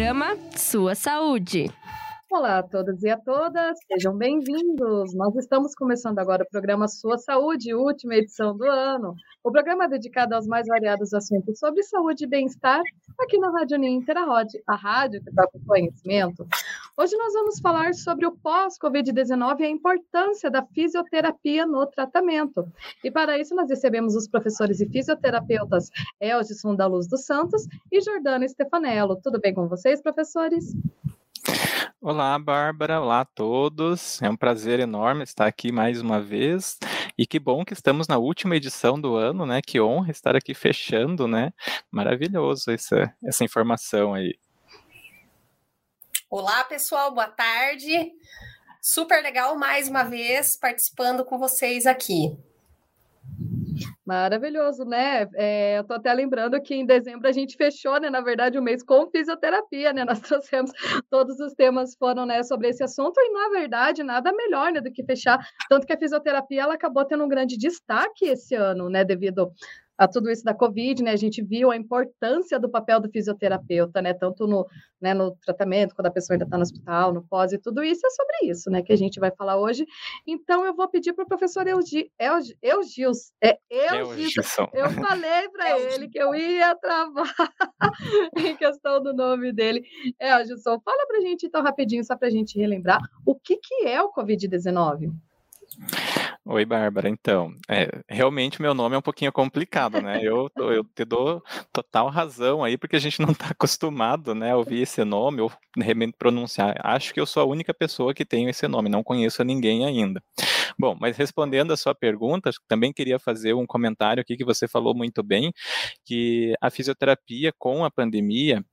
programa Sua Saúde. Olá a todos e a todas, sejam bem-vindos. Nós estamos começando agora o programa Sua Saúde, última edição do ano. O programa é dedicado aos mais variados assuntos sobre saúde e bem-estar aqui na Rádio Ninter, a rádio que dá com conhecimento. Hoje nós vamos falar sobre o pós-Covid-19 e a importância da fisioterapia no tratamento. E para isso nós recebemos os professores e fisioterapeutas Elgison da Luz dos Santos e Jordana Stefanello. Tudo bem com vocês, professores? Olá, Bárbara. Olá a todos. É um prazer enorme estar aqui mais uma vez. E que bom que estamos na última edição do ano, né? Que honra estar aqui fechando, né? Maravilhoso essa, essa informação aí. Olá, pessoal, boa tarde. Super legal mais uma vez participando com vocês aqui. Maravilhoso, né? É, eu tô até lembrando que em dezembro a gente fechou, né, na verdade, o mês com fisioterapia, né? Nós trouxemos todos os temas foram, né, sobre esse assunto e na verdade nada melhor, né, do que fechar, tanto que a fisioterapia ela acabou tendo um grande destaque esse ano, né, devido a tudo isso da Covid, né? A gente viu a importância do papel do fisioterapeuta, né? Tanto no, né, no tratamento, quando a pessoa ainda está no hospital, no pós e tudo isso, é sobre isso, né? Que a gente vai falar hoje. Então, eu vou pedir para o professor Eugils, Eugils, é Eugilson. Eu falei para ele que eu ia travar em questão do nome dele. Eugilson, fala para a gente, então, rapidinho, só para a gente relembrar, o que, que é o Covid-19? Oi, Bárbara. Então, é, realmente meu nome é um pouquinho complicado, né? Eu, eu te dou total razão aí, porque a gente não está acostumado, né, a ouvir esse nome ou pronunciar. Acho que eu sou a única pessoa que tem esse nome, não conheço ninguém ainda. Bom, mas respondendo a sua pergunta, também queria fazer um comentário aqui que você falou muito bem, que a fisioterapia com a pandemia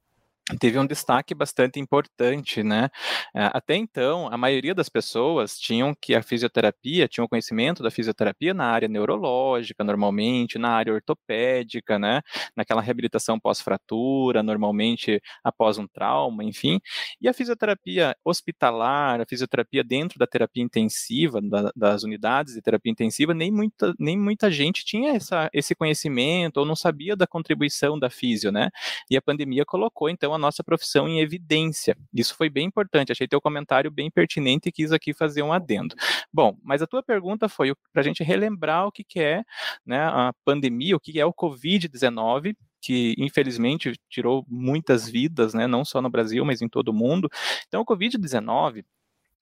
teve um destaque bastante importante, né? É, até então, a maioria das pessoas tinham que a fisioterapia, tinham conhecimento da fisioterapia na área neurológica, normalmente, na área ortopédica, né? Naquela reabilitação pós-fratura, normalmente após um trauma, enfim. E a fisioterapia hospitalar, a fisioterapia dentro da terapia intensiva, da, das unidades de terapia intensiva, nem muita, nem muita gente tinha essa, esse conhecimento ou não sabia da contribuição da fisio, né? E a pandemia colocou, então, a nossa profissão em evidência. Isso foi bem importante, achei teu comentário bem pertinente e quis aqui fazer um adendo. Bom, mas a tua pergunta foi para a gente relembrar o que, que é né, a pandemia, o que é o Covid-19, que infelizmente tirou muitas vidas, né, não só no Brasil, mas em todo o mundo. Então, o Covid-19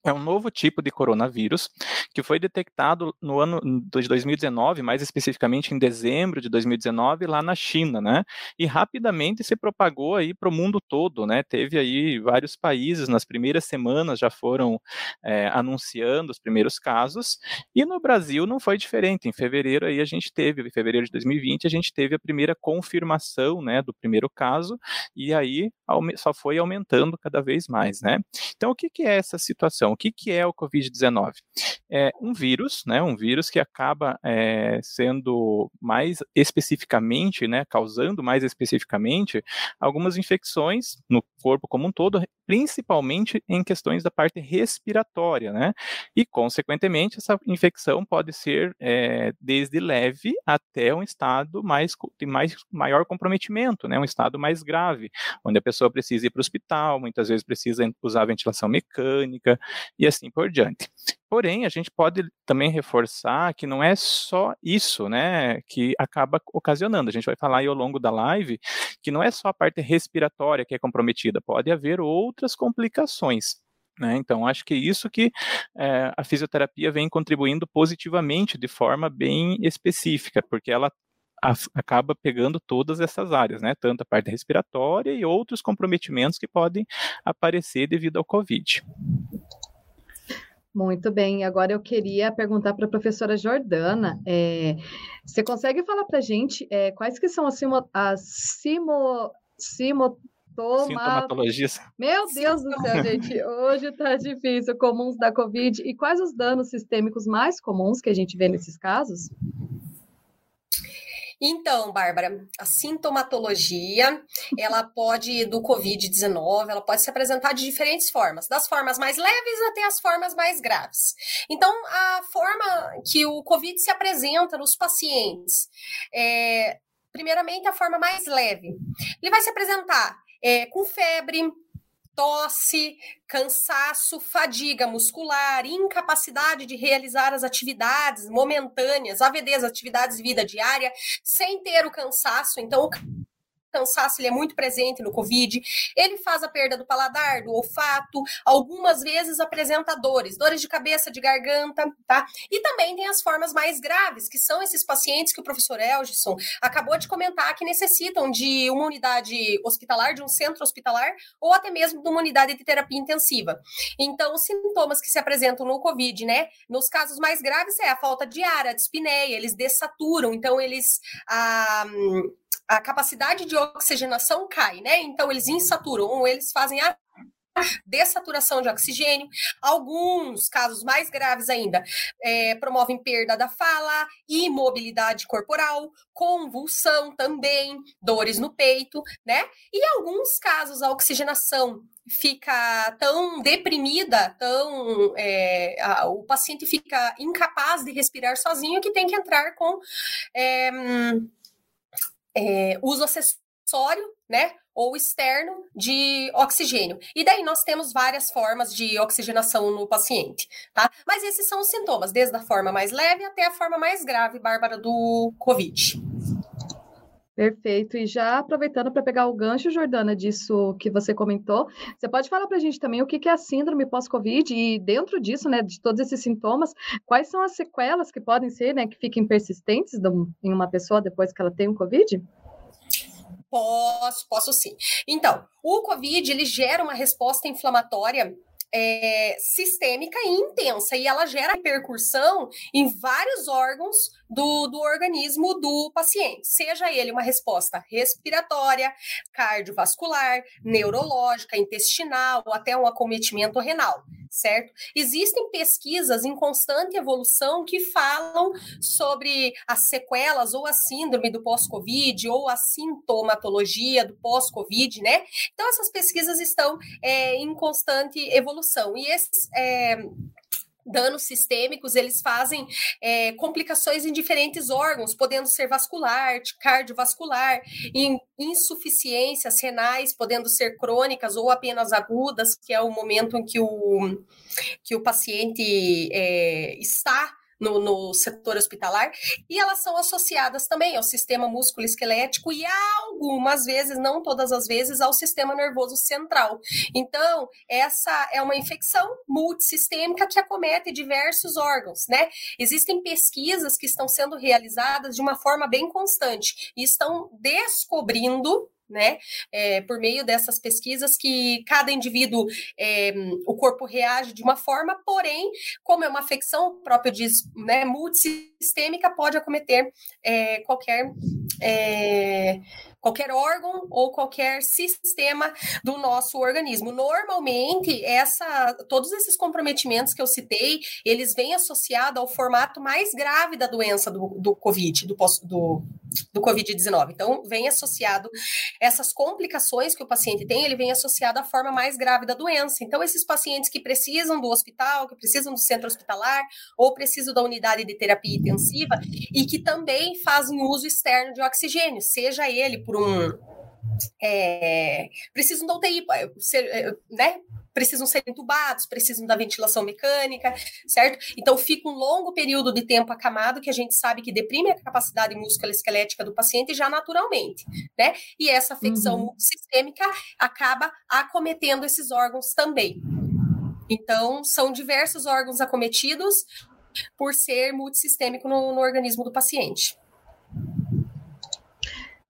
é um novo tipo de coronavírus que foi detectado no ano de 2019, mais especificamente em dezembro de 2019, lá na China, né? E rapidamente se propagou aí para o mundo todo, né? Teve aí vários países nas primeiras semanas já foram é, anunciando os primeiros casos e no Brasil não foi diferente. Em fevereiro aí a gente teve, em fevereiro de 2020 a gente teve a primeira confirmação, né, do primeiro caso e aí só foi aumentando cada vez mais, né? Então o que, que é essa situação? O que, que é o Covid-19? É um vírus, né, um vírus que acaba é, sendo mais especificamente, né, causando mais especificamente algumas infecções no corpo como um todo, principalmente em questões da parte respiratória, né? E, consequentemente, essa infecção pode ser é, desde leve até um estado mais de mais, maior comprometimento, né? Um estado mais grave, onde a pessoa precisa ir para o hospital, muitas vezes precisa usar ventilação mecânica, e assim por diante. Porém, a gente pode também reforçar que não é só isso, né, que acaba ocasionando. A gente vai falar aí ao longo da live que não é só a parte respiratória que é comprometida, pode haver outras complicações. Né? Então, acho que é isso que é, a fisioterapia vem contribuindo positivamente de forma bem específica, porque ela acaba pegando todas essas áreas, né? Tanto a parte respiratória e outros comprometimentos que podem aparecer devido ao Covid. Muito bem, agora eu queria perguntar para a professora Jordana, é, você consegue falar para a gente é, quais que são as, simo, as simo, simo, Sintomatologias. Meu Deus do céu, gente, hoje está difícil, comuns da Covid, e quais os danos sistêmicos mais comuns que a gente vê nesses casos? Então, Bárbara, a sintomatologia, ela pode, do Covid-19, ela pode se apresentar de diferentes formas, das formas mais leves até as formas mais graves. Então, a forma que o Covid se apresenta nos pacientes é, primeiramente, a forma mais leve. Ele vai se apresentar é, com febre, tosse, cansaço, fadiga muscular, incapacidade de realizar as atividades momentâneas, AVDs, atividades de vida diária, sem ter o cansaço. Então, cansaço ele é muito presente no Covid. Ele faz a perda do paladar, do olfato, algumas vezes apresenta dores, dores de cabeça, de garganta, tá? E também tem as formas mais graves, que são esses pacientes que o professor Elgison acabou de comentar que necessitam de uma unidade hospitalar, de um centro hospitalar, ou até mesmo de uma unidade de terapia intensiva. Então, os sintomas que se apresentam no Covid, né? Nos casos mais graves é a falta de ar, a dispneia, eles dessaturam, então eles. Ah, a capacidade de oxigenação cai, né? Então eles insaturam, eles fazem a dessaturação de oxigênio. Alguns casos mais graves ainda é, promovem perda da fala, imobilidade corporal, convulsão também, dores no peito, né? E alguns casos a oxigenação fica tão deprimida, tão é, a, o paciente fica incapaz de respirar sozinho que tem que entrar com é, é, uso acessório, né? Ou externo de oxigênio. E daí nós temos várias formas de oxigenação no paciente, tá? Mas esses são os sintomas, desde a forma mais leve até a forma mais grave, Bárbara, do COVID. Perfeito. E já aproveitando para pegar o gancho, Jordana, disso que você comentou, você pode falar para a gente também o que é a síndrome pós-Covid e dentro disso, né, de todos esses sintomas, quais são as sequelas que podem ser, né, que fiquem persistentes em uma pessoa depois que ela tem o um Covid? Posso, posso sim. Então, o COVID ele gera uma resposta inflamatória é, sistêmica e intensa, e ela gera repercussão em vários órgãos do, do organismo do paciente, seja ele uma resposta respiratória, cardiovascular, neurológica, intestinal, ou até um acometimento renal certo? Existem pesquisas em constante evolução que falam sobre as sequelas ou a síndrome do pós-Covid ou a sintomatologia do pós-Covid, né? Então, essas pesquisas estão é, em constante evolução. E esses. É, danos sistêmicos, eles fazem é, complicações em diferentes órgãos, podendo ser vascular, cardiovascular, em insuficiências renais, podendo ser crônicas ou apenas agudas, que é o momento em que o, que o paciente é, está no, no, setor hospitalar, e elas são associadas também ao sistema músculo-esquelético e algumas vezes, não todas as vezes, ao sistema nervoso central. Então, essa é uma infecção multissistêmica que acomete diversos órgãos, né? Existem pesquisas que estão sendo realizadas de uma forma bem constante e estão descobrindo né? É, por meio dessas pesquisas que cada indivíduo, é, o corpo reage de uma forma, porém, como é uma afecção própria diz, né, multissistêmica, pode acometer é, qualquer qualquer órgão ou qualquer sistema do nosso organismo. Normalmente, essa, todos esses comprometimentos que eu citei, eles vêm associados ao formato mais grave da doença do, do COVID, do, do, do Covid-19. Então, vem associado essas complicações que o paciente tem, ele vem associado à forma mais grave da doença. Então, esses pacientes que precisam do hospital, que precisam do centro hospitalar, ou precisam da unidade de terapia intensiva, e que também fazem uso externo de oxigênio, seja ele por um. É, precisam da UTI, ser, né? Precisam ser entubados, precisam da ventilação mecânica, certo? Então fica um longo período de tempo acamado que a gente sabe que deprime a capacidade musculoesquelética do paciente já naturalmente, né? E essa afecção uhum. sistêmica acaba acometendo esses órgãos também. Então, são diversos órgãos acometidos por ser multissistêmico no, no organismo do paciente.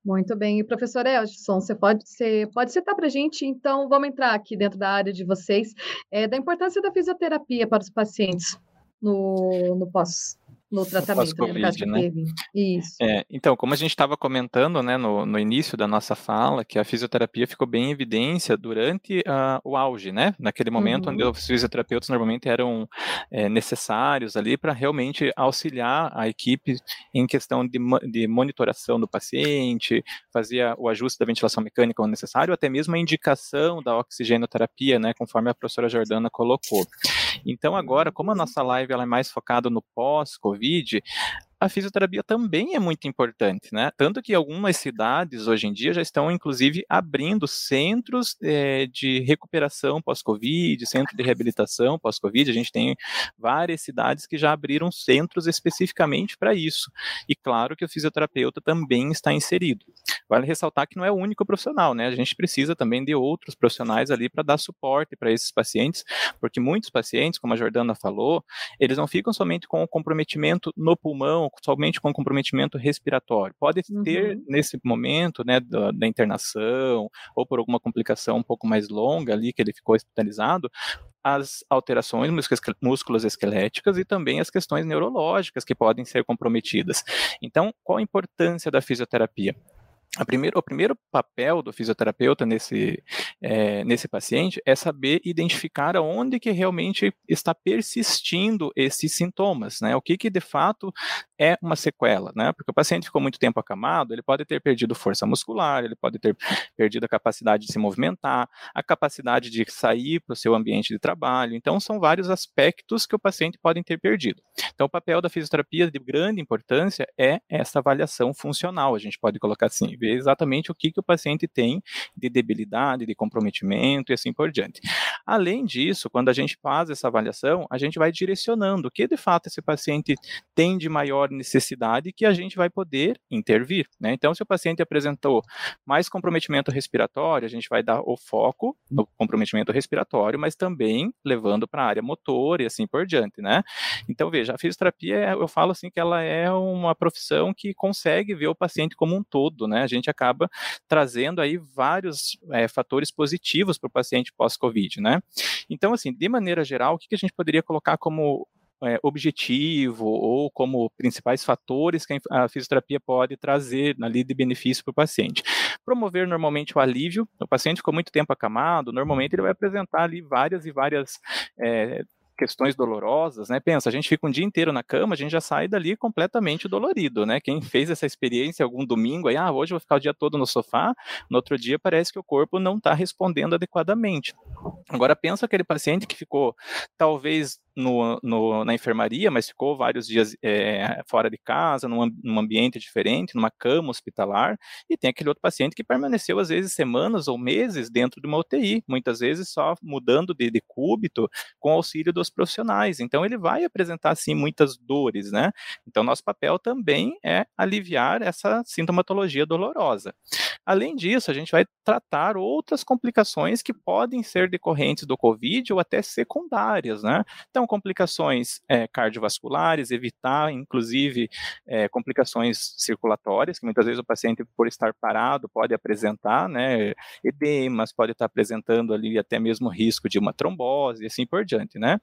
Muito bem. E professor Elson, você pode, você pode citar para a gente, então, vamos entrar aqui dentro da área de vocês, é, da importância da fisioterapia para os pacientes no, no pós no tratamento, né, no caso né? Isso. É, então, como a gente estava comentando né, no, no início da nossa fala, que a fisioterapia ficou bem em evidência durante uh, o auge, né? Naquele momento uhum. onde os fisioterapeutas normalmente eram é, necessários ali para realmente auxiliar a equipe em questão de, de monitoração do paciente, fazia o ajuste da ventilação mecânica quando necessário, até mesmo a indicação da oxigenoterapia, né? Conforme a professora Jordana colocou. Então, agora, como a nossa live ela é mais focada no pós-Covid, Covid, a fisioterapia também é muito importante, né? Tanto que algumas cidades hoje em dia já estão, inclusive, abrindo centros é, de recuperação pós-Covid, centro de reabilitação pós-Covid. A gente tem várias cidades que já abriram centros especificamente para isso. E claro que o fisioterapeuta também está inserido. Vale ressaltar que não é o único profissional, né? A gente precisa também de outros profissionais ali para dar suporte para esses pacientes, porque muitos pacientes, como a Jordana falou, eles não ficam somente com o comprometimento no pulmão, somente com comprometimento respiratório. Pode ter, uhum. nesse momento, né, da, da, internação, ou por alguma complicação um pouco mais longa ali, que ele ficou hospitalizado, as alterações musculoesqueléticas e também as questões neurológicas que podem ser comprometidas. Então, qual a importância da fisioterapia? Primeira, o primeiro papel do fisioterapeuta nesse, é, nesse paciente é saber identificar aonde que realmente está persistindo esses sintomas, né? O que que de fato é uma sequela, né? Porque o paciente ficou muito tempo acamado, ele pode ter perdido força muscular, ele pode ter perdido a capacidade de se movimentar, a capacidade de sair para o seu ambiente de trabalho. Então, são vários aspectos que o paciente pode ter perdido. Então, o papel da fisioterapia de grande importância é essa avaliação funcional, a gente pode colocar assim, ver exatamente o que, que o paciente tem de debilidade, de comprometimento e assim por diante. Além disso, quando a gente faz essa avaliação, a gente vai direcionando o que de fato esse paciente tem de maior necessidade que a gente vai poder intervir. Né? Então, se o paciente apresentou mais comprometimento respiratório, a gente vai dar o foco no comprometimento respiratório, mas também levando para a área motor e assim por diante. Né? Então, veja, a fisioterapia, eu falo assim que ela é uma profissão que consegue ver o paciente como um todo. Né? A gente acaba trazendo aí vários é, fatores positivos para o paciente pós-Covid, né? Então, assim, de maneira geral, o que, que a gente poderia colocar como é, objetivo ou como principais fatores que a fisioterapia pode trazer ali de benefício para o paciente. Promover normalmente o alívio, o paciente ficou muito tempo acamado, normalmente ele vai apresentar ali várias e várias é, questões dolorosas, né? Pensa, a gente fica um dia inteiro na cama, a gente já sai dali completamente dolorido, né? Quem fez essa experiência algum domingo aí, ah, hoje eu vou ficar o dia todo no sofá, no outro dia parece que o corpo não está respondendo adequadamente. Agora pensa aquele paciente que ficou talvez no, no, na enfermaria, mas ficou vários dias é, fora de casa, num, num, ambiente diferente, numa cama hospitalar, e tem aquele outro paciente que permaneceu, às vezes, semanas ou meses dentro de uma UTI, muitas vezes só mudando de, de cúbito com auxílio dos profissionais. Então, ele vai apresentar, sim, muitas dores, né? Então, nosso papel também é aliviar essa sintomatologia dolorosa. Além disso, a gente vai tratar outras complicações que podem ser decorrentes do COVID ou até secundárias, né? Então, complicações é, cardiovasculares, evitar, inclusive, é, complicações circulatórias, que muitas vezes o paciente, por estar parado, pode apresentar, né, edemas, pode estar apresentando ali até mesmo risco de uma trombose e assim por diante, né.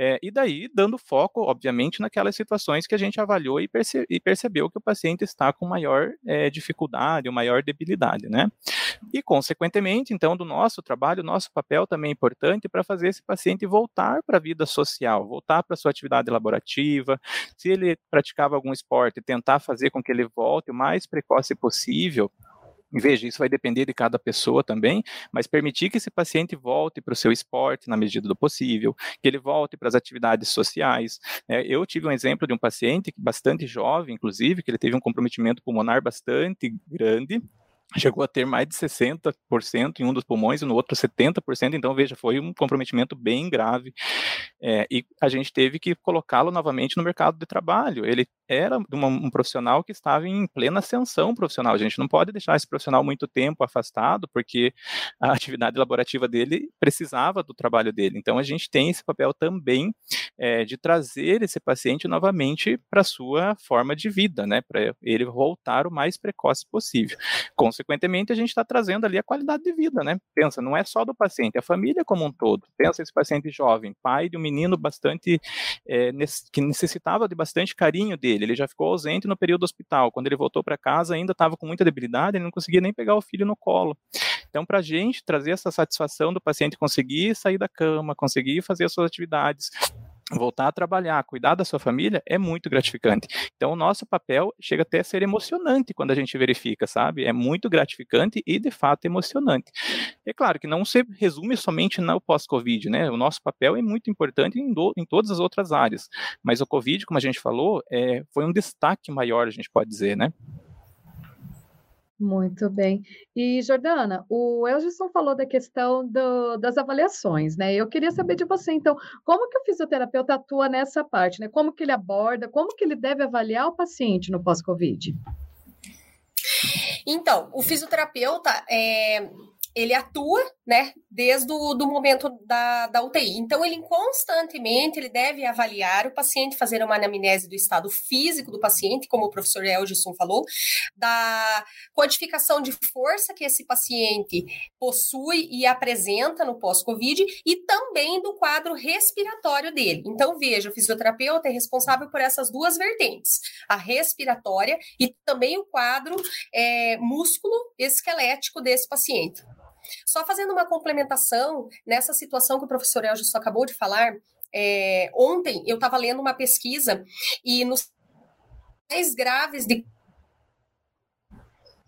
É, e daí, dando foco, obviamente, naquelas situações que a gente avaliou e, perce e percebeu que o paciente está com maior é, dificuldade, maior debilidade, né. E, consequentemente, então, do nosso trabalho, nosso papel também é importante para fazer esse paciente voltar para a vida social voltar para sua atividade laborativa, se ele praticava algum esporte, tentar fazer com que ele volte o mais precoce possível, Veja, isso vai depender de cada pessoa também, mas permitir que esse paciente volte para o seu esporte na medida do possível, que ele volte para as atividades sociais. É, eu tive um exemplo de um paciente bastante jovem, inclusive, que ele teve um comprometimento pulmonar bastante grande, chegou a ter mais de 60% em um dos pulmões e no outro 70%, então veja, foi um comprometimento bem grave é, e a gente teve que colocá-lo novamente no mercado de trabalho. Ele era uma, um profissional que estava em plena ascensão profissional. A gente não pode deixar esse profissional muito tempo afastado, porque a atividade laborativa dele precisava do trabalho dele. Então, a gente tem esse papel também é, de trazer esse paciente novamente para a sua forma de vida, né? Para ele voltar o mais precoce possível. Consequentemente, a gente está trazendo ali a qualidade de vida, né? Pensa, não é só do paciente, é a família como um todo. Pensa esse paciente jovem, pai de um menino bastante é, que necessitava de bastante carinho dele. Ele já ficou ausente no período hospital. Quando ele voltou para casa, ainda estava com muita debilidade, ele não conseguia nem pegar o filho no colo. Então, para a gente trazer essa satisfação do paciente conseguir sair da cama, conseguir fazer as suas atividades, voltar a trabalhar, cuidar da sua família é muito gratificante. Então, o nosso papel chega até a ser emocionante quando a gente verifica, sabe? É muito gratificante e, de fato, emocionante. É claro que não se resume somente no pós-Covid, né? O nosso papel é muito importante em, do, em, todas as outras áreas, mas o Covid, como a gente falou, é, foi um destaque maior, a gente pode dizer, né? Muito bem. E, Jordana, o Elgison falou da questão do, das avaliações, né? Eu queria saber de você, então, como que o fisioterapeuta atua nessa parte, né? Como que ele aborda, como que ele deve avaliar o paciente no pós-Covid? Então, o fisioterapeuta, é, ele atua, né, desde o do momento da, da UTI. Então, ele constantemente ele deve avaliar o paciente, fazer uma anamnese do estado físico do paciente, como o professor Elgison falou, da codificação de força que esse paciente possui e apresenta no pós-Covid e também do quadro respiratório dele. Então, veja, o fisioterapeuta é responsável por essas duas vertentes, a respiratória e também o quadro é, músculo esquelético desse paciente. Só fazendo uma complementação nessa situação que o professor Elgis acabou de falar, é, ontem eu estava lendo uma pesquisa e nos mais graves de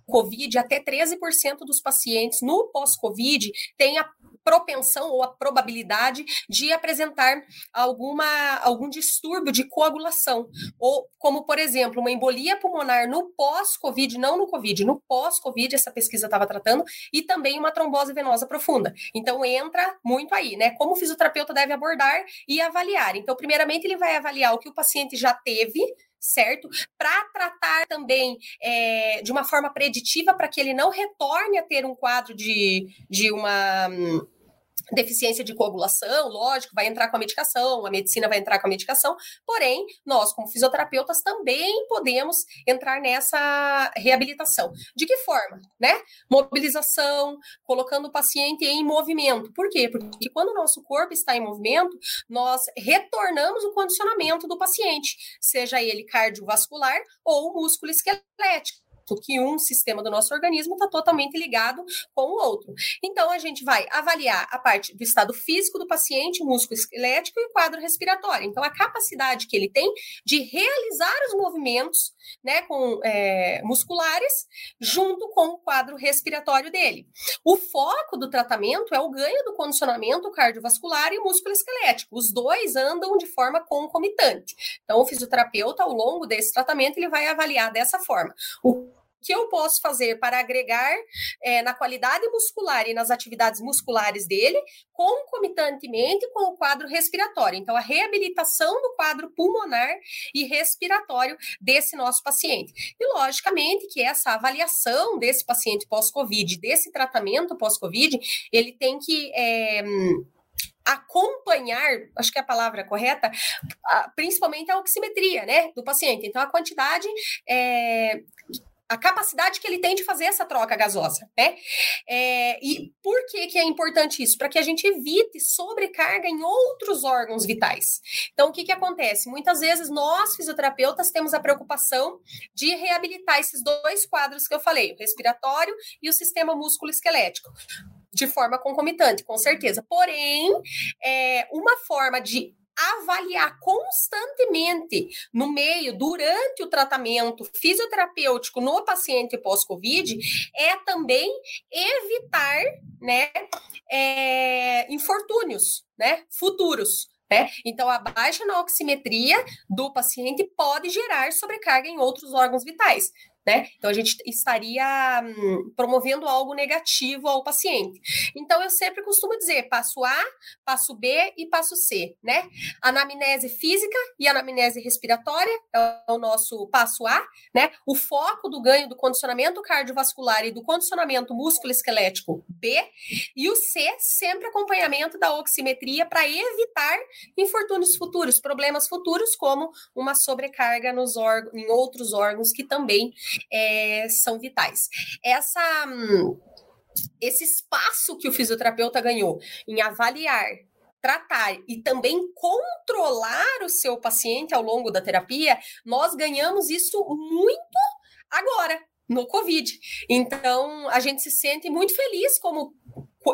Covid, até 13% dos pacientes no pós-Covid têm a propensão ou a probabilidade de apresentar alguma, algum distúrbio de coagulação, ou como, por exemplo, uma embolia pulmonar no pós-Covid, não no Covid, no pós-Covid, essa pesquisa estava tratando, e também uma trombose venosa profunda. Então, entra muito aí, né? Como o fisioterapeuta deve abordar e avaliar. Então, primeiramente, ele vai avaliar o que o paciente já teve, certo? Para tratar também é, de uma forma preditiva para que ele não retorne a ter um quadro de, de uma deficiência de coagulação, lógico, vai entrar com a medicação, a medicina vai entrar com a medicação, porém, nós, como fisioterapeutas, também podemos entrar nessa reabilitação. De que forma? Né? Mobilização, colocando o paciente em movimento. Por quê? Porque quando o nosso corpo está em movimento, nós retornamos o condicionamento do paciente, seja ele cardiovascular ou músculo esquelético que um sistema do nosso organismo está totalmente ligado com o outro. Então, a gente vai avaliar a parte do estado físico do paciente, músculo esquelético e quadro respiratório. Então, a capacidade que ele tem de realizar os movimentos né, com, é, musculares junto com o quadro respiratório dele. O foco do tratamento é o ganho do condicionamento cardiovascular e músculo esquelético. Os dois andam de forma concomitante. Então, o fisioterapeuta, ao longo desse tratamento, ele vai avaliar dessa forma. O que eu posso fazer para agregar é, na qualidade muscular e nas atividades musculares dele, concomitantemente com o quadro respiratório. Então, a reabilitação do quadro pulmonar e respiratório desse nosso paciente. E, logicamente, que essa avaliação desse paciente pós-Covid, desse tratamento pós-Covid, ele tem que. É, acompanhar, acho que é a palavra correta, principalmente a oximetria, né, do paciente. Então, a quantidade é, a capacidade que ele tem de fazer essa troca gasosa, né? É, e por que, que é importante isso? Para que a gente evite sobrecarga em outros órgãos vitais. Então, o que, que acontece? Muitas vezes nós, fisioterapeutas, temos a preocupação de reabilitar esses dois quadros que eu falei, o respiratório e o sistema músculo-esquelético de forma concomitante, com certeza. Porém, é, uma forma de avaliar constantemente no meio, durante o tratamento fisioterapêutico no paciente pós-Covid, é também evitar, né, é, infortúnios, né, futuros. Né? Então, a baixa na oximetria do paciente pode gerar sobrecarga em outros órgãos vitais né? Então a gente estaria hum, promovendo algo negativo ao paciente. Então eu sempre costumo dizer passo A, passo B e passo C, né? Anamnese física e anamnese respiratória é o nosso passo A, né? O foco do ganho do condicionamento cardiovascular e do condicionamento músculo-esquelético B e o C sempre acompanhamento da oximetria para evitar infortúnios futuros, problemas futuros como uma sobrecarga nos órgãos, em outros órgãos que também é, são vitais. Essa. Hum, esse espaço que o fisioterapeuta ganhou em avaliar tratar e também controlar o seu paciente ao longo da terapia, nós ganhamos isso muito agora, no Covid. Então, a gente se sente muito feliz como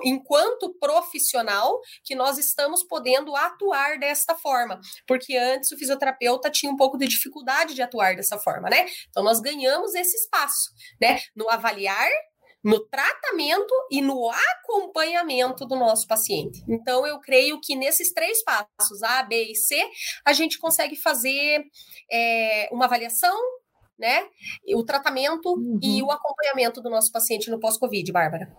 enquanto profissional, que nós estamos podendo atuar desta forma, porque antes o fisioterapeuta tinha um pouco de dificuldade de atuar dessa forma, né? Então nós ganhamos esse espaço, né? No avaliar no tratamento e no acompanhamento do nosso paciente. Então, eu creio que nesses três passos, A, B e C, a gente consegue fazer é, uma avaliação, né? O tratamento uhum. e o acompanhamento do nosso paciente no pós-Covid, Bárbara.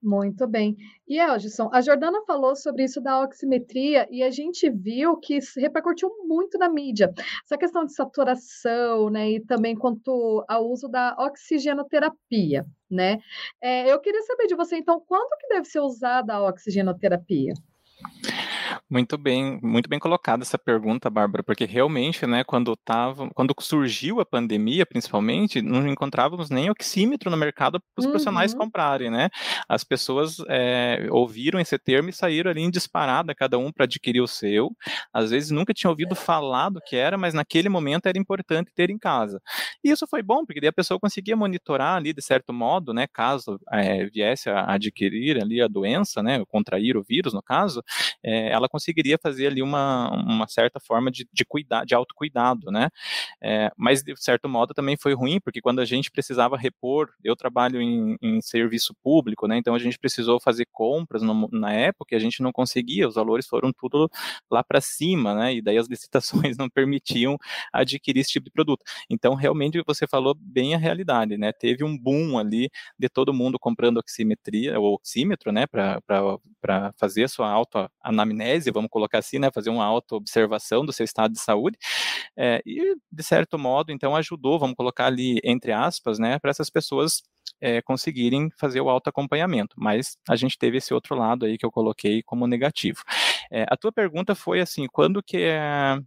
Muito bem. E Elgison, a Jordana falou sobre isso da oximetria e a gente viu que repercutiu muito na mídia. Essa questão de saturação, né, e também quanto ao uso da oxigenoterapia, né? É, eu queria saber de você, então, quando que deve ser usada a oxigenoterapia? Muito bem, muito bem colocada essa pergunta, Bárbara, porque realmente, né, quando tava, quando surgiu a pandemia, principalmente, não encontrávamos nem oxímetro no mercado para os uhum. profissionais comprarem, né? As pessoas é, ouviram esse termo e saíram ali em disparada, cada um para adquirir o seu. Às vezes nunca tinha ouvido falar do que era, mas naquele momento era importante ter em casa. E isso foi bom, porque daí a pessoa conseguia monitorar ali de certo modo, né, caso é, viesse a adquirir ali a doença, né, contrair o vírus no caso, é, ela conseguiria fazer ali uma, uma certa forma de, de cuidar, de autocuidado, né? É, mas de certo modo também foi ruim, porque quando a gente precisava repor, eu trabalho em, em serviço público, né? Então a gente precisou fazer compras no, na época e a gente não conseguia, os valores foram tudo lá para cima, né? E daí as licitações não permitiam adquirir esse tipo de produto. Então realmente você falou bem a realidade, né? Teve um boom ali de todo mundo comprando oximetria, ou oxímetro, né? Para fazer sua autoanamnese, vamos colocar assim, né, fazer uma auto-observação do seu estado de saúde, é, e de certo modo, então, ajudou, vamos colocar ali entre aspas, né, para essas pessoas é, conseguirem fazer o autoacompanhamento, mas a gente teve esse outro lado aí que eu coloquei como negativo. É, a tua pergunta foi assim, quando que é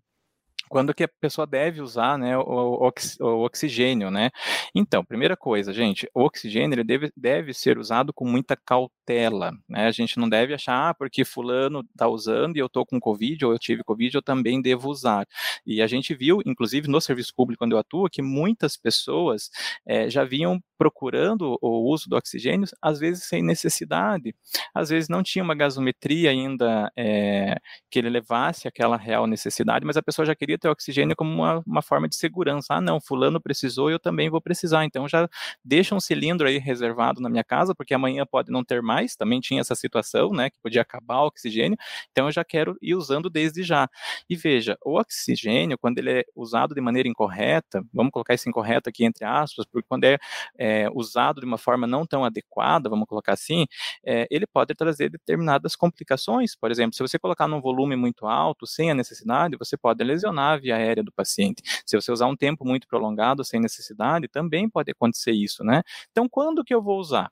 quando que a pessoa deve usar né, o, o, oxigênio, né? Então, primeira coisa, gente, o oxigênio ele deve, deve ser usado com muita cautela, né? A gente não deve achar, ah, porque fulano está usando e eu estou com Covid, ou eu tive Covid, eu também devo usar. E a gente viu, inclusive no serviço público, quando eu atuo, que muitas pessoas é, já vinham procurando o uso do oxigênio, às vezes sem necessidade, às vezes não tinha uma gasometria ainda é, que ele levasse aquela real necessidade, mas a pessoa já queria ter oxigênio como uma, uma forma de segurança. Ah, não, fulano precisou, eu também vou precisar, então já deixa um cilindro aí reservado na minha casa, porque amanhã pode não ter mais, também tinha essa situação, né, que podia acabar o oxigênio, então eu já quero ir usando desde já. E veja, o oxigênio, quando ele é usado de maneira incorreta, vamos colocar esse incorreto aqui entre aspas, porque quando é, é é, usado de uma forma não tão adequada, vamos colocar assim, é, ele pode trazer determinadas complicações. Por exemplo, se você colocar num volume muito alto, sem a necessidade, você pode lesionar a via aérea do paciente. Se você usar um tempo muito prolongado, sem necessidade, também pode acontecer isso, né? Então, quando que eu vou usar?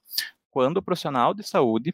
Quando o profissional de saúde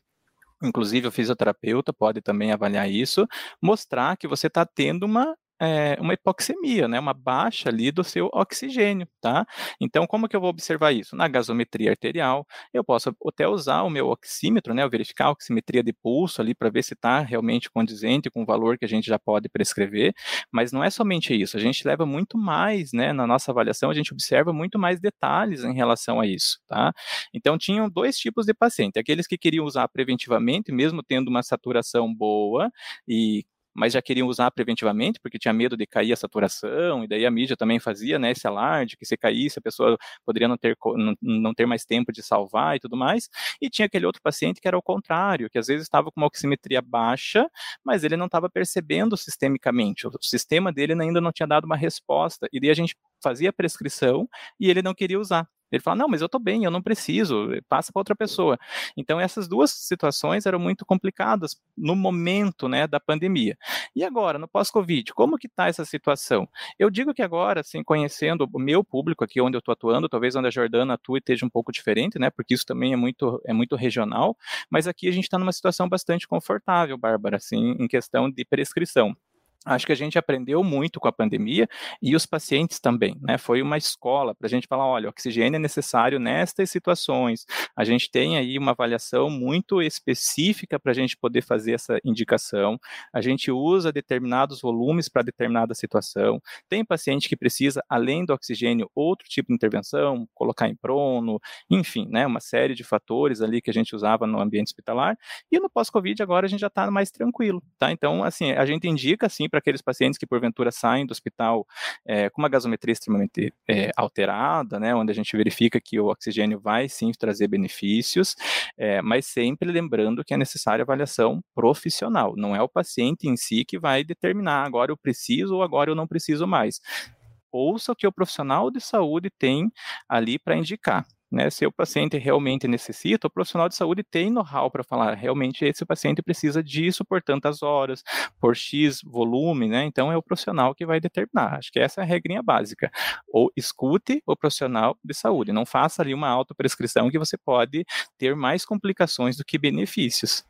inclusive o fisioterapeuta pode também avaliar isso, mostrar que você está tendo uma é, uma hipoxemia, né, uma baixa ali do seu oxigênio, tá? Então, como que eu vou observar isso? Na gasometria arterial, eu posso até usar o meu oxímetro, né, verificar a oximetria de pulso ali para ver se está realmente condizente com o valor que a gente já pode prescrever, mas não é somente isso, a gente leva muito mais, né, na nossa avaliação, a gente observa muito mais detalhes em relação a isso, tá? Então, tinham dois tipos de paciente, aqueles que queriam usar preventivamente, mesmo tendo uma saturação boa e mas já queriam usar preventivamente, porque tinha medo de cair a saturação, e daí a mídia também fazia né, esse alarde, que se caísse a pessoa poderia não ter, não, não ter mais tempo de salvar e tudo mais, e tinha aquele outro paciente que era o contrário, que às vezes estava com uma oximetria baixa, mas ele não estava percebendo sistemicamente, o sistema dele ainda não tinha dado uma resposta, e daí a gente fazia a prescrição e ele não queria usar. Ele fala, não, mas eu estou bem, eu não preciso, passa para outra pessoa. Então, essas duas situações eram muito complicadas no momento né, da pandemia. E agora, no pós-Covid, como que está essa situação? Eu digo que agora, assim, conhecendo o meu público aqui onde eu estou atuando, talvez onde a Jordana atua esteja um pouco diferente, né, porque isso também é muito, é muito regional, mas aqui a gente está numa situação bastante confortável, Bárbara, assim, em questão de prescrição. Acho que a gente aprendeu muito com a pandemia e os pacientes também, né? Foi uma escola para a gente falar, olha, oxigênio é necessário nestas situações. A gente tem aí uma avaliação muito específica para a gente poder fazer essa indicação. A gente usa determinados volumes para determinada situação. Tem paciente que precisa, além do oxigênio, outro tipo de intervenção, colocar em prono, enfim, né? Uma série de fatores ali que a gente usava no ambiente hospitalar. E no pós-Covid agora a gente já está mais tranquilo, tá? Então, assim, a gente indica, assim, para aqueles pacientes que porventura saem do hospital é, com uma gasometria extremamente é, alterada, né, onde a gente verifica que o oxigênio vai sim trazer benefícios, é, mas sempre lembrando que é necessária avaliação profissional, não é o paciente em si que vai determinar agora eu preciso ou agora eu não preciso mais ouça o que o profissional de saúde tem ali para indicar. Né, se o paciente realmente necessita, o profissional de saúde tem know-how para falar, realmente esse paciente precisa disso por tantas horas, por X volume, né? Então é o profissional que vai determinar. Acho que essa é a regrinha básica. Ou escute o profissional de saúde, não faça ali uma autoprescrição que você pode ter mais complicações do que benefícios.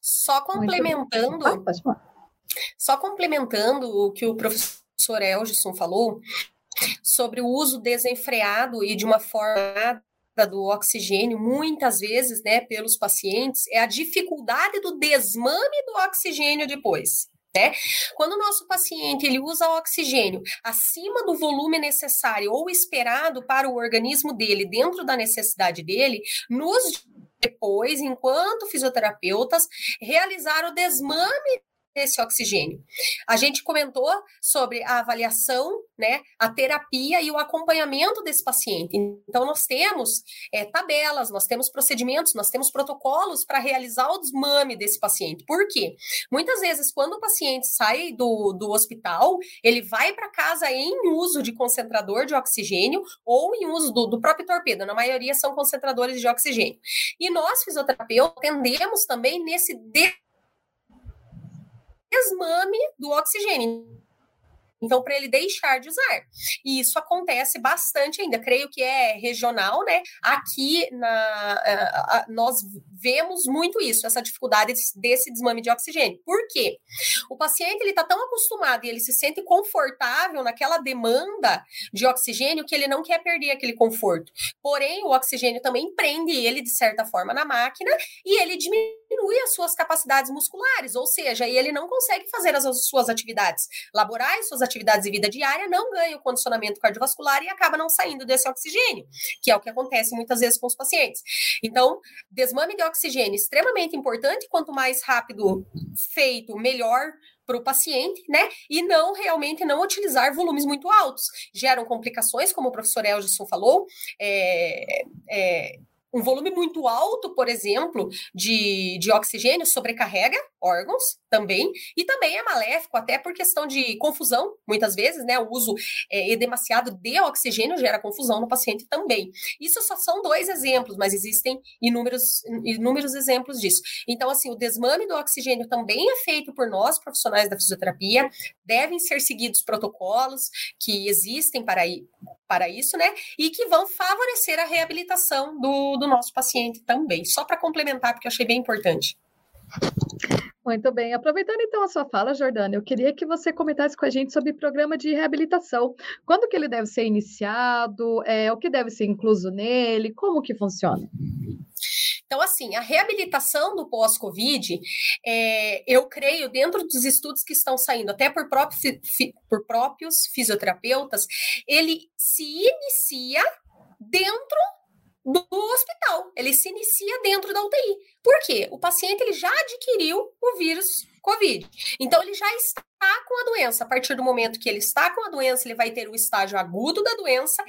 Só complementando, só complementando o que o professor Elgison falou, sobre o uso desenfreado e de uma forma do oxigênio, muitas vezes, né, pelos pacientes, é a dificuldade do desmame do oxigênio depois. Né? Quando o nosso paciente ele usa oxigênio acima do volume necessário ou esperado para o organismo dele, dentro da necessidade dele, nos depois, enquanto fisioterapeutas, realizar o desmame esse oxigênio. A gente comentou sobre a avaliação, né, a terapia e o acompanhamento desse paciente. Então, nós temos é, tabelas, nós temos procedimentos, nós temos protocolos para realizar o desmame desse paciente. Por quê? Muitas vezes, quando o paciente sai do, do hospital, ele vai para casa em uso de concentrador de oxigênio ou em uso do, do próprio torpedo. Na maioria são concentradores de oxigênio. E nós, fisioterapeutas, atendemos também nesse desmame do oxigênio. Então, para ele deixar de usar. E isso acontece bastante ainda. Creio que é regional, né? Aqui na, nós vemos muito isso, essa dificuldade desse desmame de oxigênio. Por quê? O paciente ele está tão acostumado e ele se sente confortável naquela demanda de oxigênio que ele não quer perder aquele conforto. Porém, o oxigênio também prende ele de certa forma na máquina e ele diminui as suas capacidades musculares, ou seja, ele não consegue fazer as suas atividades laborais, suas atividades de vida diária, não ganha o condicionamento cardiovascular e acaba não saindo desse oxigênio, que é o que acontece muitas vezes com os pacientes. Então, desmame de oxigênio extremamente importante, quanto mais rápido feito, melhor para o paciente, né? E não realmente não utilizar volumes muito altos. Geram complicações, como o professor Elgison falou, é, é, um volume muito alto, por exemplo, de, de oxigênio sobrecarrega órgãos também, e também é maléfico, até por questão de confusão, muitas vezes, né? O uso é, demasiado de oxigênio gera confusão no paciente também. Isso só são dois exemplos, mas existem inúmeros, inúmeros exemplos disso. Então, assim, o desmame do oxigênio também é feito por nós, profissionais da fisioterapia, devem ser seguidos protocolos que existem para, para isso, né? E que vão favorecer a reabilitação do, do nosso paciente também. Só para complementar, porque eu achei bem importante. Muito bem. Aproveitando então a sua fala, Jordana, eu queria que você comentasse com a gente sobre o programa de reabilitação. Quando que ele deve ser iniciado? É, o que deve ser incluso nele? Como que funciona? Então, assim, a reabilitação do pós-Covid, é, eu creio, dentro dos estudos que estão saindo, até por, por próprios fisioterapeutas, ele se inicia dentro do hospital. Ele se inicia dentro da UTI. Por quê? O paciente ele já adquiriu o vírus COVID. Então ele já está com a doença. A partir do momento que ele está com a doença, ele vai ter o estágio agudo da doença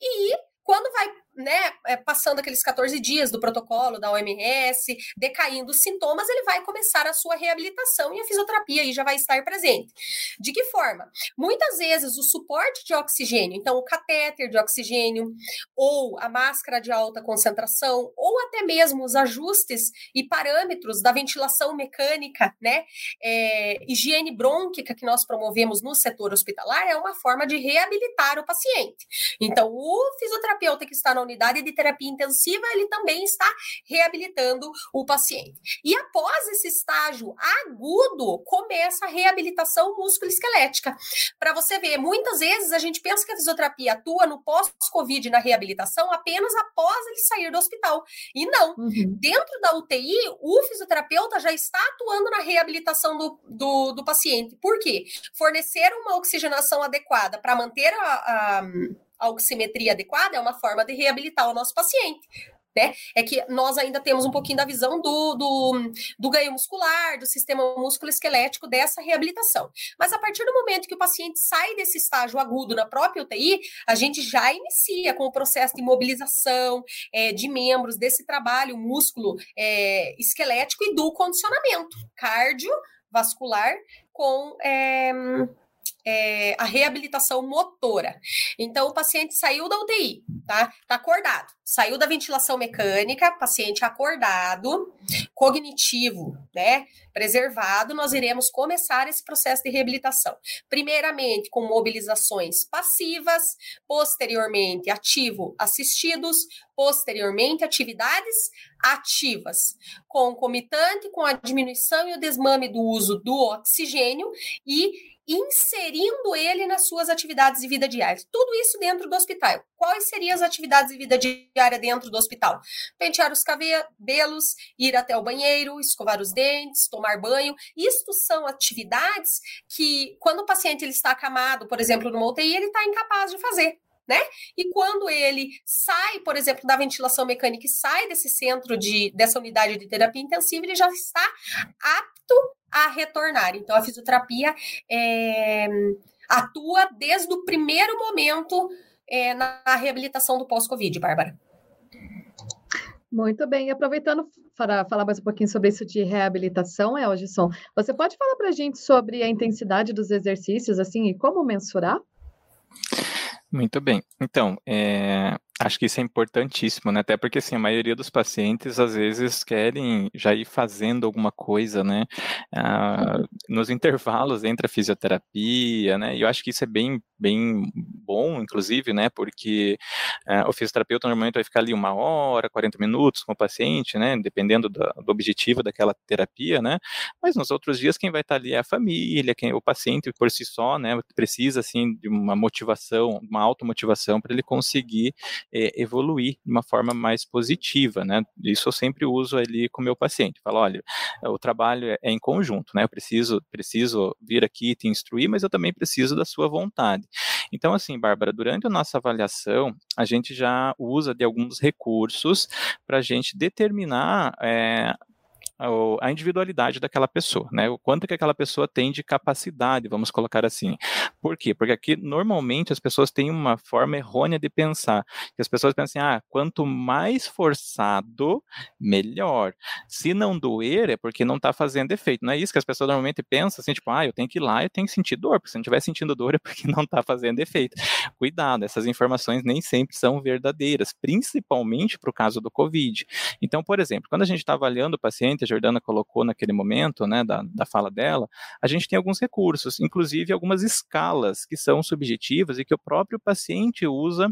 e quando vai né, é, passando aqueles 14 dias do protocolo da OMS, decaindo os sintomas, ele vai começar a sua reabilitação e a fisioterapia aí já vai estar presente. De que forma? Muitas vezes o suporte de oxigênio, então o catéter de oxigênio, ou a máscara de alta concentração, ou até mesmo os ajustes e parâmetros da ventilação mecânica, né, é, higiene brônquica que nós promovemos no setor hospitalar, é uma forma de reabilitar o paciente. Então, o fisioterapeuta que está na unidade de terapia intensiva, ele também está reabilitando o paciente. E após esse estágio agudo, começa a reabilitação musculoesquelética. Para você ver, muitas vezes a gente pensa que a fisioterapia atua no pós-Covid na reabilitação apenas após ele sair do hospital. E não. Uhum. Dentro da UTI, o fisioterapeuta já está atuando na reabilitação do, do, do paciente. Por quê? Fornecer uma oxigenação adequada para manter a, a, a oximetria adequada é uma forma de reabilitar o nosso paciente né? É que nós ainda temos um pouquinho da visão do, do, do ganho muscular, do sistema músculo-esquelético dessa reabilitação. Mas a partir do momento que o paciente sai desse estágio agudo na própria UTI, a gente já inicia com o processo de mobilização é, de membros desse trabalho músculo é, esquelético e do condicionamento cardiovascular com. É, é, a reabilitação motora. Então, o paciente saiu da UTI, tá? Tá acordado. Saiu da ventilação mecânica, paciente acordado, cognitivo, né? Preservado, nós iremos começar esse processo de reabilitação. Primeiramente, com mobilizações passivas, posteriormente, ativo assistidos, posteriormente, atividades ativas, concomitante com a diminuição e o desmame do uso do oxigênio e inserindo ele nas suas atividades de vida diária. Tudo isso dentro do hospital. Quais seriam as atividades de vida diária dentro do hospital? Pentear os cabelos, ir até o banheiro, escovar os dentes, tomar banho. Isto são atividades que, quando o paciente ele está acamado, por exemplo, numa UTI, ele está incapaz de fazer. Né? E quando ele sai, por exemplo, da ventilação mecânica e sai desse centro de dessa unidade de terapia intensiva, ele já está apto a retornar. Então, a fisioterapia é, atua desde o primeiro momento é, na reabilitação do pós-Covid, Bárbara. Muito bem, e aproveitando para falar mais um pouquinho sobre isso de reabilitação, Elgison, você pode falar para a gente sobre a intensidade dos exercícios, assim, e como mensurar? Muito bem. Então, é, acho que isso é importantíssimo, né? Até porque, assim, a maioria dos pacientes, às vezes, querem já ir fazendo alguma coisa, né? Ah, nos intervalos entre a fisioterapia, né? E eu acho que isso é bem, bem bom, inclusive, né? Porque ah, o fisioterapeuta normalmente vai ficar ali uma hora, 40 minutos com o paciente, né? Dependendo do, do objetivo daquela terapia, né? Mas nos outros dias, quem vai estar ali é a família, quem, o paciente por si só, né? Precisa, assim, de uma motivação, uma automotivação para ele conseguir é, evoluir de uma forma mais positiva, né? Isso eu sempre uso ali com o meu paciente. Falo, olha, o trabalho é, é em conjunto, né? Eu preciso, preciso vir aqui te instruir, mas eu também preciso da sua vontade. Então, assim, Bárbara, durante a nossa avaliação, a gente já usa de alguns recursos para a gente determinar é, a individualidade daquela pessoa, né? O quanto que aquela pessoa tem de capacidade, vamos colocar assim. Por quê? Porque aqui normalmente as pessoas têm uma forma errônea de pensar. Que as pessoas pensam assim, ah, quanto mais forçado, melhor. Se não doer, é porque não está fazendo efeito. Não é isso que as pessoas normalmente pensam, assim, tipo, ah, eu tenho que ir lá, eu tenho que sentir dor, porque se não estiver sentindo dor é porque não está fazendo efeito. Cuidado, essas informações nem sempre são verdadeiras, principalmente para o caso do Covid. Então, por exemplo, quando a gente está avaliando o paciente, Jordana colocou naquele momento, né, da, da fala dela, a gente tem alguns recursos, inclusive algumas escalas que são subjetivas e que o próprio paciente usa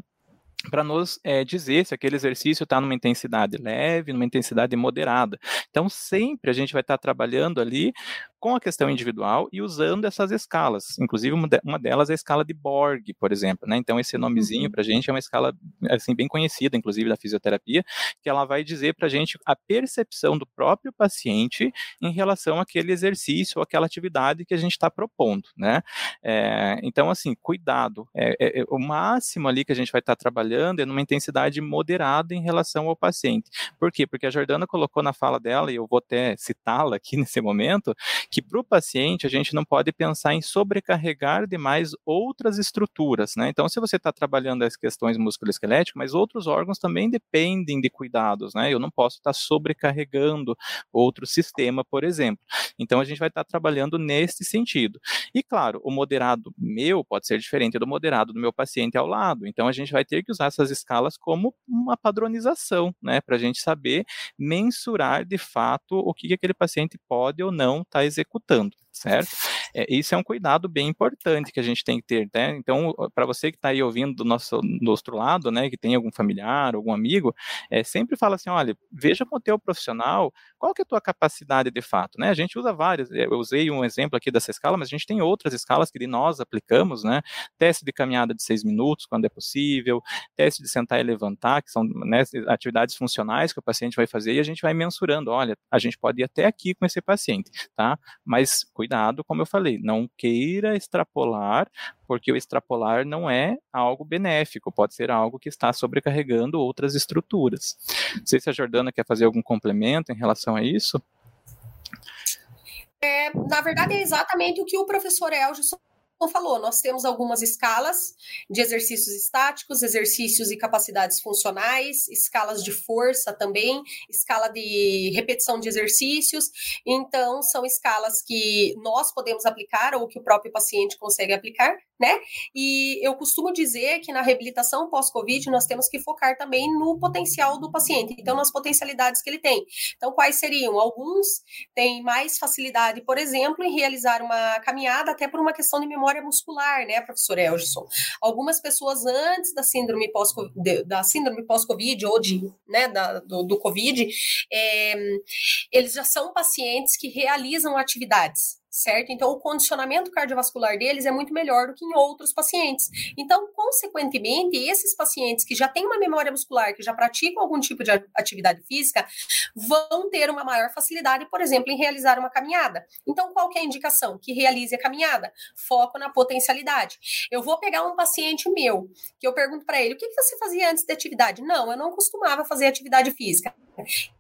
para nos é, dizer se aquele exercício está numa intensidade leve, numa intensidade moderada. Então, sempre a gente vai estar tá trabalhando ali com a questão individual e usando essas escalas. Inclusive, uma delas é a escala de Borg, por exemplo. Né? Então, esse nomezinho uhum. para a gente é uma escala assim, bem conhecida, inclusive, da fisioterapia, que ela vai dizer para a gente a percepção do próprio paciente em relação àquele exercício ou aquela atividade que a gente está propondo. Né? É, então, assim, cuidado. É, é, é, o máximo ali que a gente vai estar tá trabalhando é numa intensidade moderada em relação ao paciente. Por quê? Porque a Jordana colocou na fala dela, e eu vou até citá-la aqui nesse momento, que para o paciente a gente não pode pensar em sobrecarregar demais outras estruturas, né? Então, se você está trabalhando as questões musculoesqueléticas, mas outros órgãos também dependem de cuidados, né? Eu não posso estar tá sobrecarregando outro sistema, por exemplo. Então, a gente vai estar tá trabalhando nesse sentido. E, claro, o moderado meu pode ser diferente do moderado do meu paciente ao lado. Então, a gente vai ter que usar essas escalas como uma padronização, né? Para a gente saber mensurar de fato o que aquele paciente pode ou não estar tá executando, certo? É, isso é um cuidado bem importante que a gente tem que ter, né? Então, para você que está aí ouvindo do nosso do outro lado, né, que tem algum familiar, algum amigo, é, sempre fala assim, olha, veja com o teu profissional qual que é a tua capacidade de fato, né? A gente usa várias, eu usei um exemplo aqui dessa escala, mas a gente tem outras escalas que nós aplicamos, né? Teste de caminhada de seis minutos, quando é possível, teste de sentar e levantar, que são né, atividades funcionais que o paciente vai fazer e a gente vai mensurando, olha, a gente pode ir até aqui com esse paciente, tá? Mas cuidado, como eu falei, não queira extrapolar, porque o extrapolar não é algo benéfico, pode ser algo que está sobrecarregando outras estruturas. Não sei se a Jordana quer fazer algum complemento em relação a isso. É, na verdade, é exatamente o que o professor Elgison falou, nós temos algumas escalas de exercícios estáticos, exercícios e capacidades funcionais, escalas de força também, escala de repetição de exercícios. Então, são escalas que nós podemos aplicar ou que o próprio paciente consegue aplicar, né? E eu costumo dizer que na reabilitação pós-Covid nós temos que focar também no potencial do paciente, então nas potencialidades que ele tem. Então, quais seriam? Alguns têm mais facilidade, por exemplo, em realizar uma caminhada, até por uma questão de memória muscular, né, professor Elgson? Algumas pessoas antes da síndrome pós da síndrome pós-Covid ou de, né, da, do, do Covid, é, eles já são pacientes que realizam atividades certo? Então, o condicionamento cardiovascular deles é muito melhor do que em outros pacientes. Então, consequentemente, esses pacientes que já têm uma memória muscular, que já praticam algum tipo de atividade física, vão ter uma maior facilidade, por exemplo, em realizar uma caminhada. Então, qual é a indicação? Que realize a caminhada. Foco na potencialidade. Eu vou pegar um paciente meu, que eu pergunto para ele, o que você fazia antes da atividade? Não, eu não costumava fazer atividade física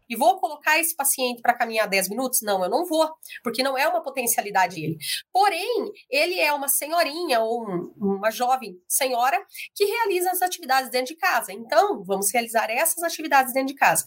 e vou colocar esse paciente para caminhar 10 minutos? Não, eu não vou, porque não é uma potencialidade dele. Porém, ele é uma senhorinha ou um, uma jovem senhora que realiza as atividades dentro de casa. Então, vamos realizar essas atividades dentro de casa.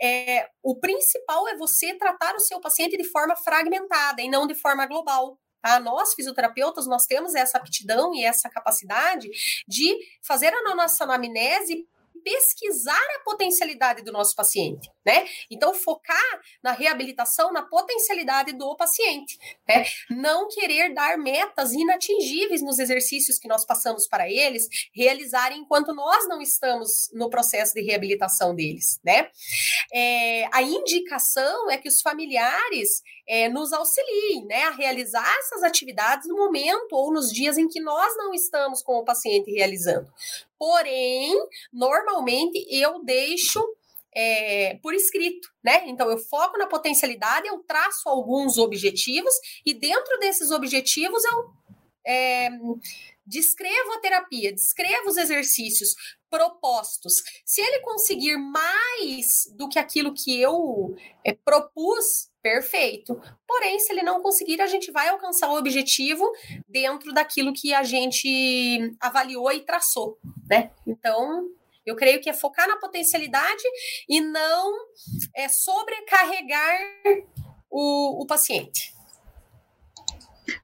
É, o principal é você tratar o seu paciente de forma fragmentada e não de forma global. Tá? Nós, fisioterapeutas, nós temos essa aptidão e essa capacidade de fazer a nossa anamnese pesquisar a potencialidade do nosso paciente, né? Então, focar na reabilitação, na potencialidade do paciente, né? Não querer dar metas inatingíveis nos exercícios que nós passamos para eles realizarem enquanto nós não estamos no processo de reabilitação deles, né? É, a indicação é que os familiares é, nos auxiliem, né? A realizar essas atividades no momento ou nos dias em que nós não estamos com o paciente realizando. Porém, normalmente eu deixo é, por escrito, né? Então eu foco na potencialidade, eu traço alguns objetivos e dentro desses objetivos eu é, descrevo a terapia, descrevo os exercícios propostos. Se ele conseguir mais do que aquilo que eu é, propus, perfeito. Porém, se ele não conseguir, a gente vai alcançar o objetivo dentro daquilo que a gente avaliou e traçou, né? Então, eu creio que é focar na potencialidade e não é sobrecarregar o, o paciente.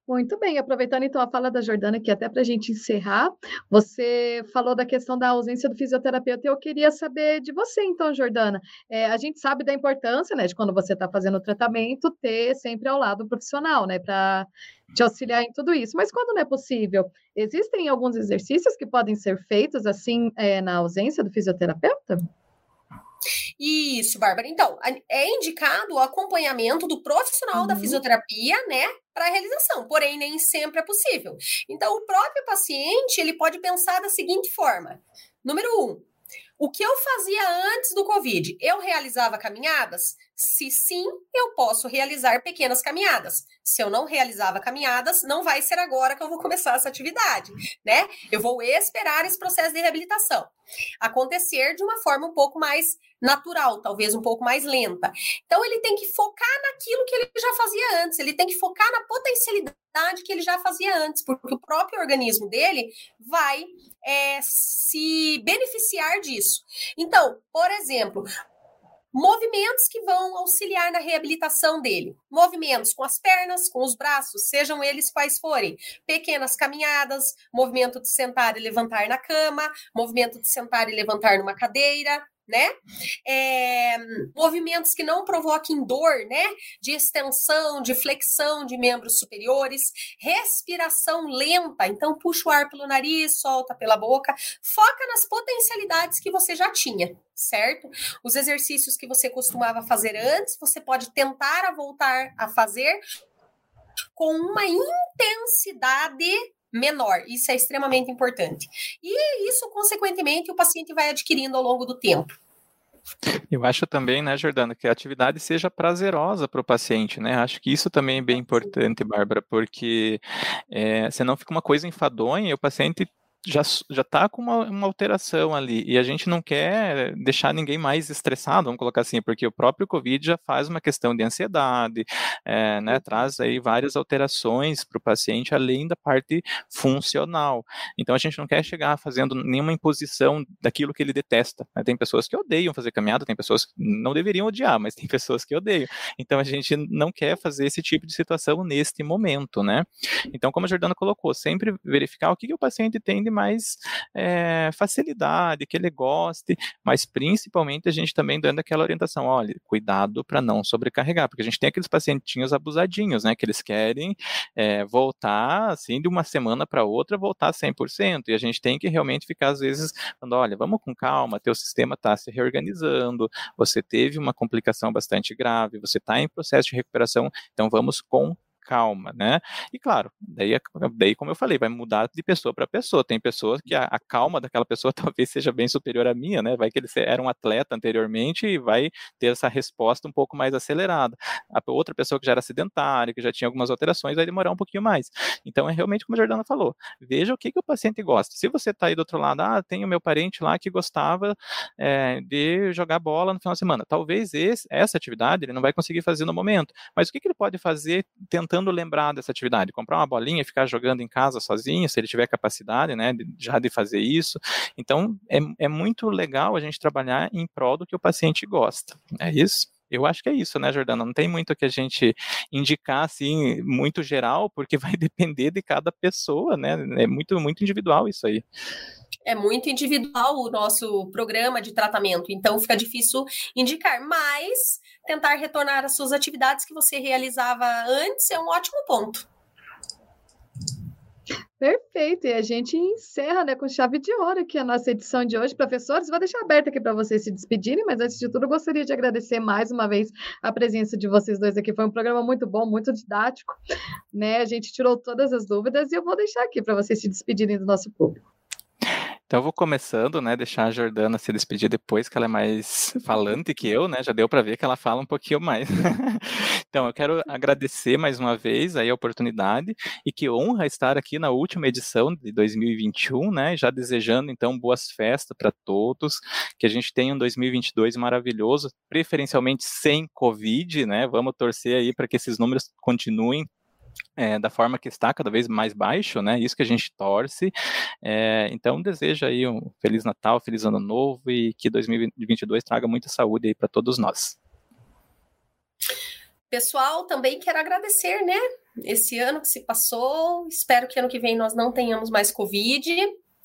Muito bem, aproveitando então a fala da Jordana, que até para a gente encerrar, você falou da questão da ausência do fisioterapeuta e eu queria saber de você, então, Jordana. É, a gente sabe da importância, né, de quando você está fazendo o tratamento, ter sempre ao lado o profissional, né, para te auxiliar em tudo isso. Mas quando não é possível, existem alguns exercícios que podem ser feitos assim é, na ausência do fisioterapeuta? Isso, Bárbara. Então, é indicado o acompanhamento do profissional uhum. da fisioterapia, né, para a realização, porém nem sempre é possível. Então, o próprio paciente, ele pode pensar da seguinte forma: número um, o que eu fazia antes do Covid? Eu realizava caminhadas? Se sim, eu posso realizar pequenas caminhadas. Se eu não realizava caminhadas, não vai ser agora que eu vou começar essa atividade, né? Eu vou esperar esse processo de reabilitação acontecer de uma forma um pouco mais natural, talvez um pouco mais lenta. Então ele tem que focar naquilo que ele já fazia antes, ele tem que focar na potencialidade que ele já fazia antes, porque o próprio organismo dele vai é, se beneficiar disso. Então, por exemplo, movimentos que vão auxiliar na reabilitação dele. Movimentos com as pernas, com os braços, sejam eles quais forem. Pequenas caminhadas, movimento de sentar e levantar na cama, movimento de sentar e levantar numa cadeira, né? É, movimentos que não provoquem dor, né? De extensão, de flexão de membros superiores, respiração lenta, então puxa o ar pelo nariz, solta pela boca, foca nas potencialidades que você já tinha, certo? Os exercícios que você costumava fazer antes, você pode tentar voltar a fazer com uma intensidade menor. Isso é extremamente importante. E isso, consequentemente, o paciente vai adquirindo ao longo do tempo. Eu acho também, né, Jordana, que a atividade seja prazerosa para o paciente, né? Acho que isso também é bem importante, Bárbara, porque é, senão fica uma coisa enfadonha e o paciente já já está com uma, uma, alteração ali e a gente não quer deixar ninguém mais estressado, vamos colocar assim, porque o próprio COVID já faz uma questão de ansiedade, é, né, traz aí várias alterações para o paciente além da parte funcional. Então a gente não quer chegar fazendo nenhuma imposição daquilo que ele detesta. Né? Tem pessoas que odeiam fazer caminhada, tem pessoas que não deveriam odiar, mas tem pessoas que odeiam. Então a gente não quer fazer esse tipo de situação neste momento, né? Então como a Jordana colocou, sempre verificar o que, que o paciente tem mais é, facilidade, que ele goste, mas principalmente a gente também dando aquela orientação, olha, cuidado para não sobrecarregar, porque a gente tem aqueles pacientinhos abusadinhos, né, que eles querem é, voltar, assim, de uma semana para outra, voltar 100%, e a gente tem que realmente ficar, às vezes, falando, olha, vamos com calma, teu sistema está se reorganizando, você teve uma complicação bastante grave, você está em processo de recuperação, então vamos com calma, né? E claro, daí, é, daí como eu falei, vai mudar de pessoa para pessoa. Tem pessoas que a, a, calma daquela pessoa talvez seja bem superior à minha, né? Vai que ele era um atleta anteriormente e vai ter essa resposta um pouco mais acelerada. A outra pessoa que já era sedentária, que já tinha algumas alterações, vai demorar um pouquinho mais. Então é realmente como a Jordana falou, veja o que, que o paciente gosta. Se você está aí do outro lado, ah, tem o meu parente lá que gostava é, de jogar bola no final de semana. Talvez esse, essa atividade ele não vai conseguir fazer no momento, mas o que, que ele pode fazer tentando tentando lembrar dessa atividade, comprar uma bolinha e ficar jogando em casa sozinho, se ele tiver capacidade, né, de, já de fazer isso. Então, é, é muito legal a gente trabalhar em prol do que o paciente gosta. É isso? Eu acho que é isso, né, Jordana? Não tem muito que a gente indicar assim, muito geral, porque vai depender de cada pessoa, né? É muito, muito individual isso aí. É muito individual o nosso programa de tratamento, então fica difícil indicar, mas tentar retornar às suas atividades que você realizava antes é um ótimo ponto. Perfeito, e a gente encerra né, com chave de ouro aqui a nossa edição de hoje. Professores, vou deixar aberto aqui para vocês se despedirem, mas antes de tudo, gostaria de agradecer mais uma vez a presença de vocês dois aqui. Foi um programa muito bom, muito didático, né? A gente tirou todas as dúvidas e eu vou deixar aqui para vocês se despedirem do nosso público. Então eu vou começando, né, deixar a Jordana se despedir depois, que ela é mais falante que eu, né, já deu para ver que ela fala um pouquinho mais. então eu quero agradecer mais uma vez aí a oportunidade e que honra estar aqui na última edição de 2021, né, já desejando então boas festas para todos, que a gente tenha um 2022 maravilhoso, preferencialmente sem Covid, né, vamos torcer aí para que esses números continuem é, da forma que está cada vez mais baixo, né? Isso que a gente torce. É, então, desejo aí um Feliz Natal, Feliz Ano Novo e que 2022 traga muita saúde aí para todos nós. Pessoal, também quero agradecer, né? Esse ano que se passou, espero que ano que vem nós não tenhamos mais Covid,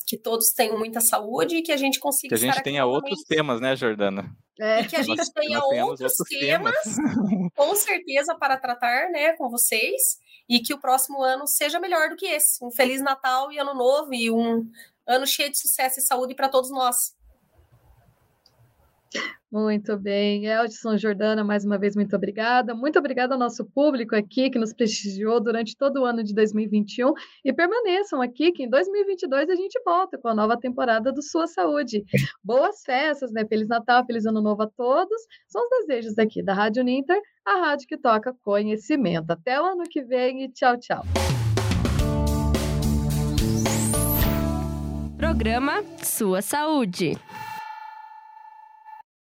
que todos tenham muita saúde e que a gente consiga. Que a gente tenha outros temas, né, Jordana? É. E que a gente nós, tenha nós outros, outros temas, temas, com certeza, para tratar, né, com vocês e que o próximo ano seja melhor do que esse. Um Feliz Natal e Ano Novo e um ano cheio de sucesso e saúde para todos nós. Muito bem. Eldson Jordana, mais uma vez, muito obrigada. Muito obrigada ao nosso público aqui, que nos prestigiou durante todo o ano de 2021. E permaneçam aqui, que em 2022 a gente volta com a nova temporada do Sua Saúde. Boas festas, né? Feliz Natal, Feliz Ano Novo a todos. São os desejos aqui da Rádio Ninter, a rádio que toca conhecimento. Até o ano que vem e tchau, tchau. Programa Sua Saúde.